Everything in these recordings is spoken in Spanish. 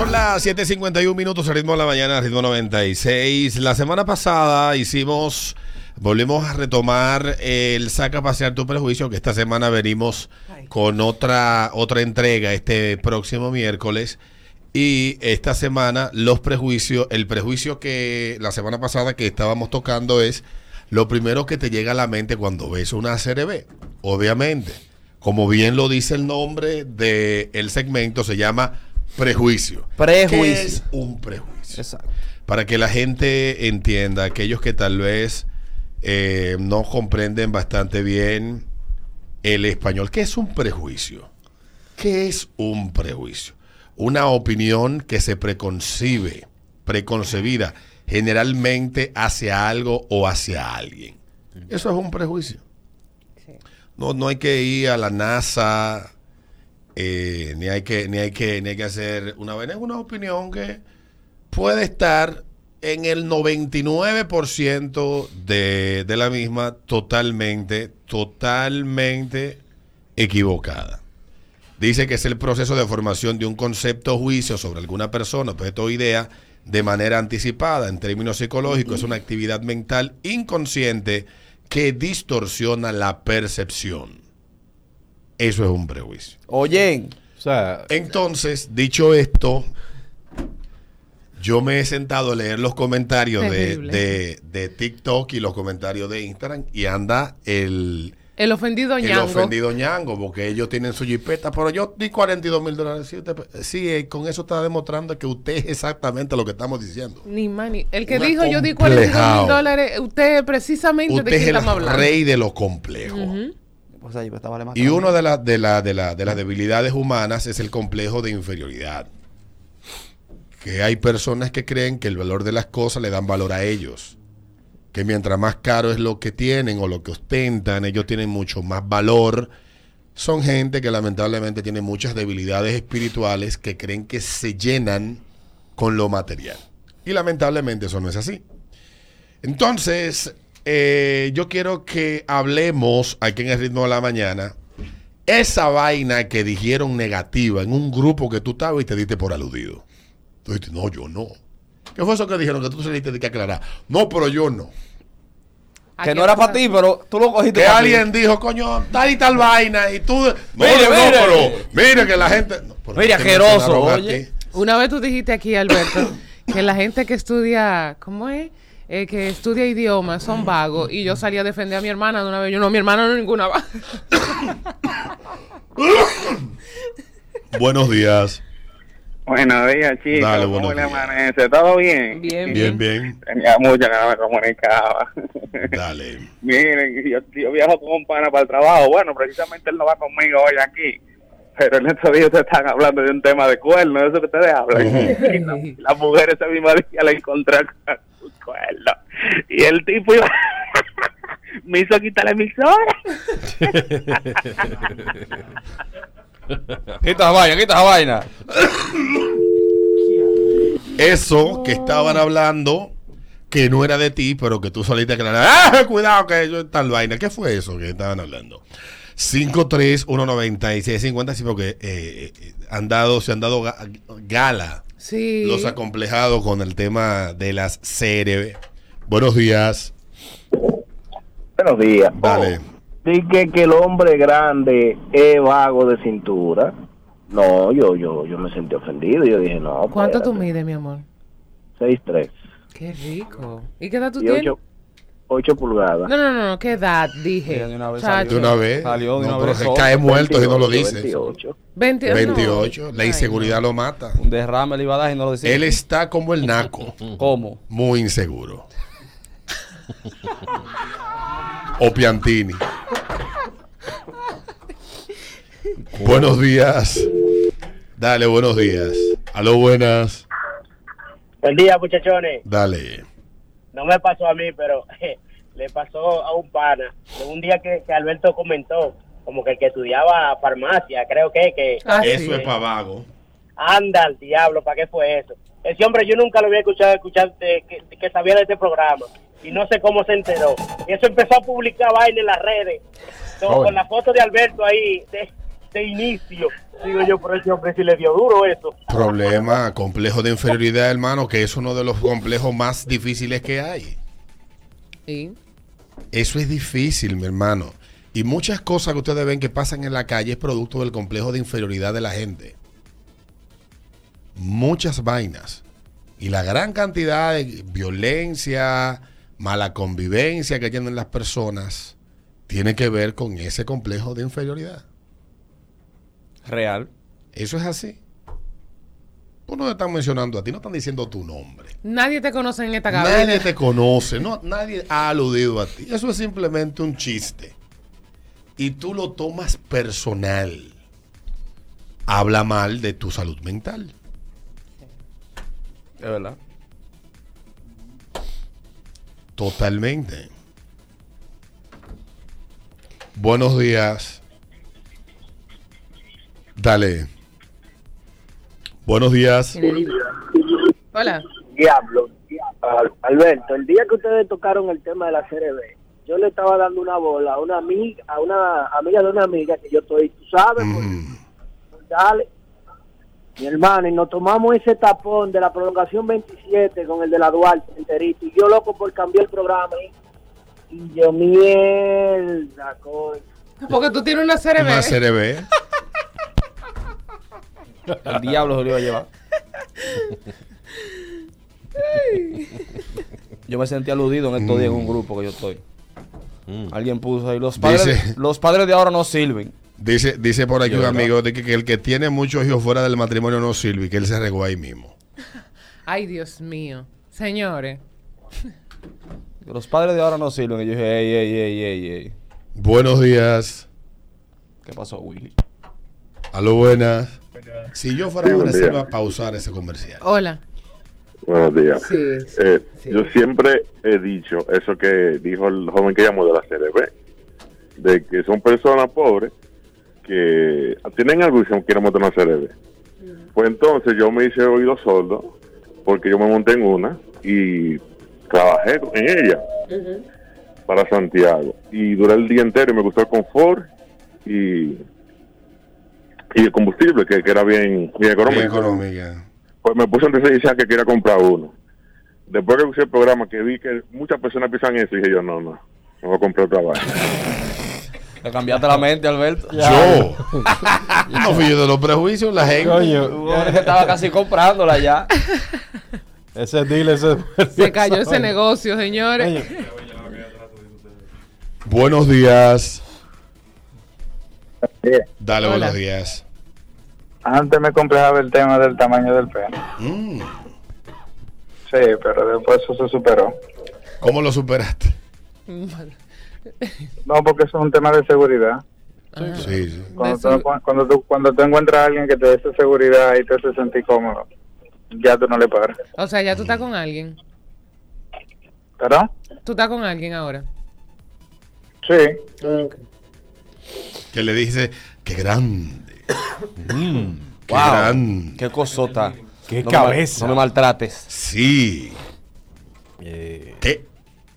Son las 7.51 minutos, ritmo de la mañana, ritmo 96. La semana pasada hicimos, volvimos a retomar el Saca a Pasear tu Prejuicio, que esta semana venimos con otra, otra entrega este próximo miércoles. Y esta semana los prejuicios, el prejuicio que la semana pasada que estábamos tocando es lo primero que te llega a la mente cuando ves una CRB. Obviamente, como bien lo dice el nombre del segmento, se llama prejuicio. Prejuicio. ¿Qué es un prejuicio? Exacto. Para que la gente entienda, aquellos que tal vez eh, no comprenden bastante bien el español, ¿qué es un prejuicio? ¿Qué es un prejuicio? Una opinión que se preconcibe, preconcebida, generalmente hacia algo o hacia alguien. Eso es un prejuicio. No, no hay que ir a la NASA, eh, ni hay que, ni hay que, ni hay que hacer una vaina. Es una opinión que puede estar en el 99% de, de la misma totalmente, totalmente equivocada. Dice que es el proceso de formación de un concepto o juicio sobre alguna persona, objeto o idea de manera anticipada. En términos psicológicos, es una actividad mental inconsciente que distorsiona la percepción. Eso es un prejuicio. Oye, O sea, Entonces, dicho esto, yo me he sentado a leer los comentarios de, de- de TikTok y los comentarios de Instagram y anda el, El ofendido el ñango. ofendido ñango porque ellos tienen su jipeta, pero yo di 42 mil dólares. Sí, usted- sí, eh, con eso está demostrando que usted es exactamente lo que estamos diciendo. Ni mani. El que Una dijo yo di 42 complejao. mil dólares, usted precisamente de Usted quién es el estamos hablando. rey de los complejos. Pues ahí más Y una de, las de, la- de, la- de las debilidades humanas es el complejo de inferioridad. Que hay personas que creen que el valor de las cosas le dan valor a ellos. Que mientras más caro es lo que tienen o lo que ostentan, ellos tienen mucho más valor. Son gente que lamentablemente tiene muchas debilidades espirituales que creen que se llenan con lo material. Y lamentablemente eso no es así. Entonces, eh, yo quiero que hablemos aquí en el ritmo de la mañana. Esa vaina que dijeron negativa en un grupo que tú estabas y te diste por aludido. Tú dijiste, no, yo no. ¿Qué fue eso que dijeron que tú saliste de que aclarar? No, pero yo no. Que no era para ti, pero tú lo cogiste Que ti. alguien dijo, coño, tal y tal vaina y tú... No, Mire, no, mire. pero mire que la gente... no, Mire, asqueroso, oye. Una vez tú dijiste aquí, Alberto, que la gente que estudia, ¿cómo es? Eh, que estudia idiomas son vagos. Y yo salí a defender a mi hermana de una vez. Yo no, mi hermana no es ninguna vaga. Buenos días. Buenos días, chicos. Dale, ¿Cómo le amanece? ¿Todo bien? Bien, Bien, bien. Tenía que no me comunicaba. Dale. Miren, yo, yo viajo con un pana para el trabajo. Bueno, precisamente él no va conmigo hoy aquí. Pero en estos días ustedes están hablando de un tema de cuernos, eso que ustedes hablan. Y la, la mujer ese mismo día la encontré con su cuerno. Y el tipo iba... me hizo quitar la emisora. Quita esa vaina, quita esa vaina. Eso que estaban hablando que no era de ti, pero que tú saliste a aclarar. ¡Ah, cuidado que yo tal vaina! ¿Qué fue eso que estaban hablando? 5319650, sí, porque eh, eh, han dado, se han dado ga- gala Sí. los acomplejados con el tema de las CRB. Buenos días. Buenos días. Dale. Di que, que el hombre grande es vago de cintura. No, yo yo yo me sentí ofendido. Yo dije, no. ¿Cuánto tú espérate. mides, mi amor? 6'3". Qué rico. ¿Y qué edad tú Y tienes? 8, 8 pulgadas. No, no, no, no, ¿qué edad? Dije. De una vez Chacho. De una vez. Salió de No, una pero vez que solo. cae muerto si no lo 28, dices. 28. 20, 28. La Ay, inseguridad lo mata. Un derrame le iba a dar y no lo decía. Él está como el naco. ¿Cómo? Muy inseguro. o Piantini. buenos días. Dale, buenos días. Aló, buenas. Buen día, muchachones. Dale. No me pasó a mí, pero le pasó a un pana. De un día que, que Alberto comentó, como que el que estudiaba farmacia, creo que, que Ah, Eso es para vago. anda al diablo, ¿para qué fue eso? Ese hombre yo nunca lo había escuchado, escuchar de- que, que sabía de este programa. Y no sé cómo se enteró. Y eso empezó a publicar vaina en las redes. Oye. con la foto de Alberto ahí. de- de inicio. Digo yo, por ese hombre si le dio duro eso. Problema, complejo de inferioridad, hermano, que es uno de los complejos más difíciles que hay. Sí. Eso es difícil, mi hermano. Y muchas cosas que ustedes ven que pasan en la calle es producto del complejo de inferioridad de la gente. Muchas vainas. Y la gran cantidad de violencia, mala convivencia que tienen las personas, tiene que ver con ese complejo de inferioridad. Real. Eso es así. Pues no te están mencionando a ti, no están diciendo tu nombre. Nadie te conoce en esta cabina. Nadie te conoce, no, nadie ha aludido a ti. Eso es simplemente un chiste. Y tú lo tomas personal. Habla mal de tu salud mental. Es verdad. Totalmente. Buenos días. Dale. Buenos días. Hola. Diablo. Al- Alberto, el día que ustedes tocaron el tema de la CRB, yo le estaba dando una bola a una amiga, a una amiga de una amiga que yo estoy, tú sabes, pues, dale. Mi hermano, y nos tomamos ese tapón de la prolongación 27 con el de la Duarte enterito. Y yo loco por cambiar el programa. Y, y yo, mierda, coño. Porque tú tienes una CRB. Una CRB. El diablo se lo iba a llevar. Yo me sentí aludido en estos días en un grupo que yo estoy. Alguien puso ahí, los padres, Dice- los padres de ahora no sirven. Dice, dice por aquí Yo, un ¿verdad? amigo de que, que el que tiene muchos hijos fuera del matrimonio no sirve y que él se regó ahí mismo. Ay, Dios mío. Señores. Los padres de ahora no sirven. Y yo dije, ey, ey, ey, ey, ey. Buenos días. ¿Qué pasó, Willy? A lo buenas. Si yo fuera Sí, buen agresivo día. a pausar ese comercial. Hola. Buenos días. Sí, sí, Eh, sí. Yo siempre he dicho eso que dijo el joven que llamó de la CRB, de que son personas pobres que tienen algo y se quieren montar una CRB. Pues entonces yo me hice oído sordo porque yo me monté en una y trabajé en ella para Santiago y duré el día entero y me gustó el confort y, y el combustible que, que era bien, bien económico. Bien económica. Pues me puse antes de decir que quería comprar uno. Después que usé el programa, que vi que muchas personas piensan eso, dije yo, no, no, no voy a comprar otra vaina. Te cambiaste la mente, Alberto. Yo. no fui yo de los prejuicios, la gente. Coño, estaba casi comprándola ya. ese deal, ese. Se cayó ese negocio, señores. Buenos días. Dale, Hola. buenos días. Antes me complejaba el tema del tamaño del pene. Mm, Sí, pero después eso se superó. ¿Cómo lo superaste? No, porque eso es un tema de seguridad. Sí, sí. Cuando, tú, cuando, tú, cuando tú encuentras a alguien que te dé esa seguridad y te hace sentir cómodo, ya tú no le paras. O sea, ya tú estás con alguien. ¿Verdad? Tú estás con alguien ahora. Sí. Que le dice, qué grande. Mm, qué Wow. grande. Qué cosota. Qué No me cabeza. no me maltrates. Sí. eh, Qué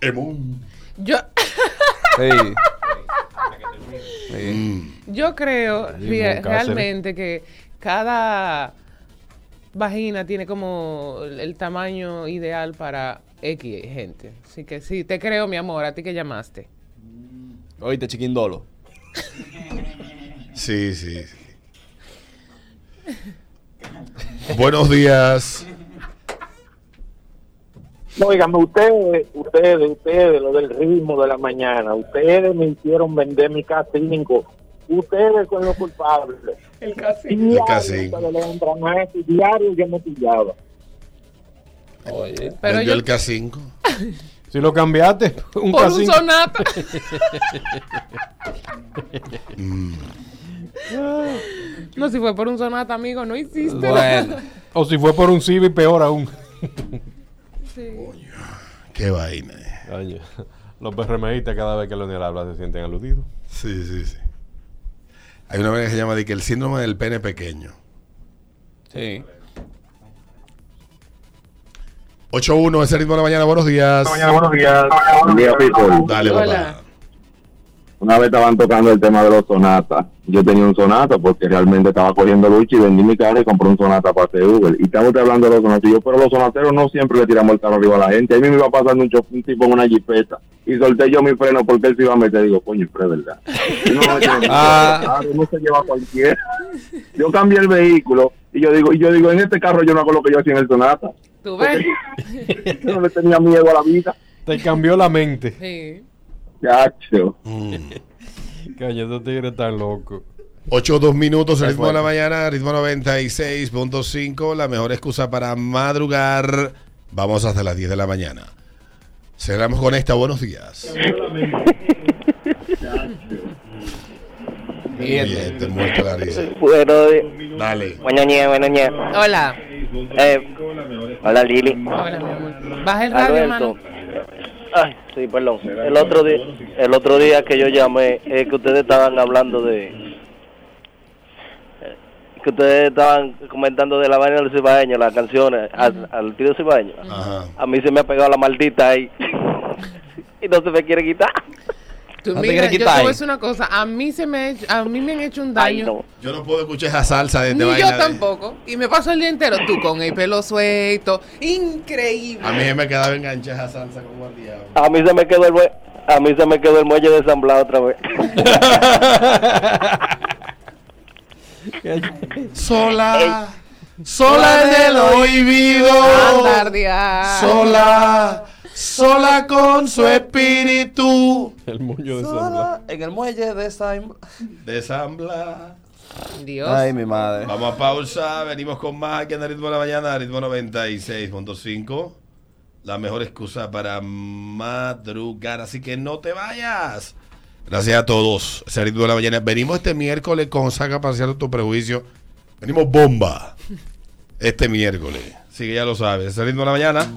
emón. Yo, Sí. Mm, yo creo realmente que cada vagina tiene como el, el tamaño ideal para X gente. Así que sí, te creo, mi amor, a ti que llamaste. Oíste, chiquindolo. Sí, sí, sí. Buenos días. No, Óigame, ustedes, ustedes, ustedes, lo del ritmo de la mañana, ustedes me hicieron vender mi K5. Ustedes son los culpables. El casi. Diario K5. ustedes le entran a eso, diario yo me pillaba. Oye. Pero Vendió yo, el K5. si lo cambiaste, un por un casino. sonata. Mm, no, si fue por un sonata, amigo, no hiciste. Bueno. O si fue por un Civic, peor aún. Sí. qué vaina. Coño, Los PRMistas cada vez que Leonel habla se sienten aludidos. Sí, sí, sí. Hay una vaina que se llama de que el síndrome del pene pequeño. Sí. 8-1, ese ritmo de la mañana, buenos días. buenos días. Buen día, people. Dale, Hola. papá. Una vez estaban tocando el tema de los sonatas. Yo tenía un sonata porque realmente estaba cogiendo lucha y vendí mi carro y compré un sonata para hacer Uber. Y estamos hablando de los sonatas. Y yo, pero los sonateros no siempre le tiramos el carro arriba a la gente. Ahí me iba pasando un, un tipo en una jipeta y solté yo mi freno porque él se iba a meter. Digo, coño, pero es verdad. No, Ah. no se lleva a cualquiera. Yo cambié el vehículo y yo digo, y yo digo, en este carro yo no hago lo que yo hacía en el sonata. ¿Tú ves? Yo no le tenía miedo a la vida. Te cambió la mente. Sí. Chacho. Caña, estos tigres están locos. 8 o 2 minutos, el ritmo de la mañana, ritmo 96.5, la mejor excusa para madrugar. Vamos hasta las 10 de la mañana. Cerramos con esta, buenos días. Bien, te muerto la risa. Bueno, Dale. bueno, ñe, bueno, ñe. Hola. Eh, hola, Lili. Hola, mi amor. Baja el radio, Alberto. hermano. Ay, sí, perdón. El otro día, el otro día que yo llamé, es que ustedes estaban hablando de que ustedes estaban comentando de la vaina del cibaeño, las canciones al, al tío cibaeño. Ajá. A mí se me ha pegado la maldita ahí y no se me quiere quitar. Tú, No te mira, quieres yo te quitar voy a decir una cosa. A mí, se me, a mí me han hecho un Ay, daño. no. Yo no puedo escuchar esa salsa de Ni yo de- tampoco. Y me paso el día entero tú con el pelo suelto. Increíble. A mí se me quedaba enganchada esa salsa como al diablo. A mí se me quedó el mue- a mí se me quedó el muelle desamblado otra vez. Sola, sola en el oído. Andardear. Sola, sola con su espíritu. El muño de Sandra. Sola en el muelle de Saim. Desambla. Dios. Ay, mi madre. Vamos a pausa, venimos con más aquí en el ritmo de la mañana, ritmo 96.5. La mejor excusa para madrugar, así que no te vayas. Gracias a todos. Ese ritmo de la mañana. Venimos este miércoles con Saca Parcial tu prejuicio. Venimos bomba. Este miércoles. Así que ya lo sabes. Ese ritmo de la mañana.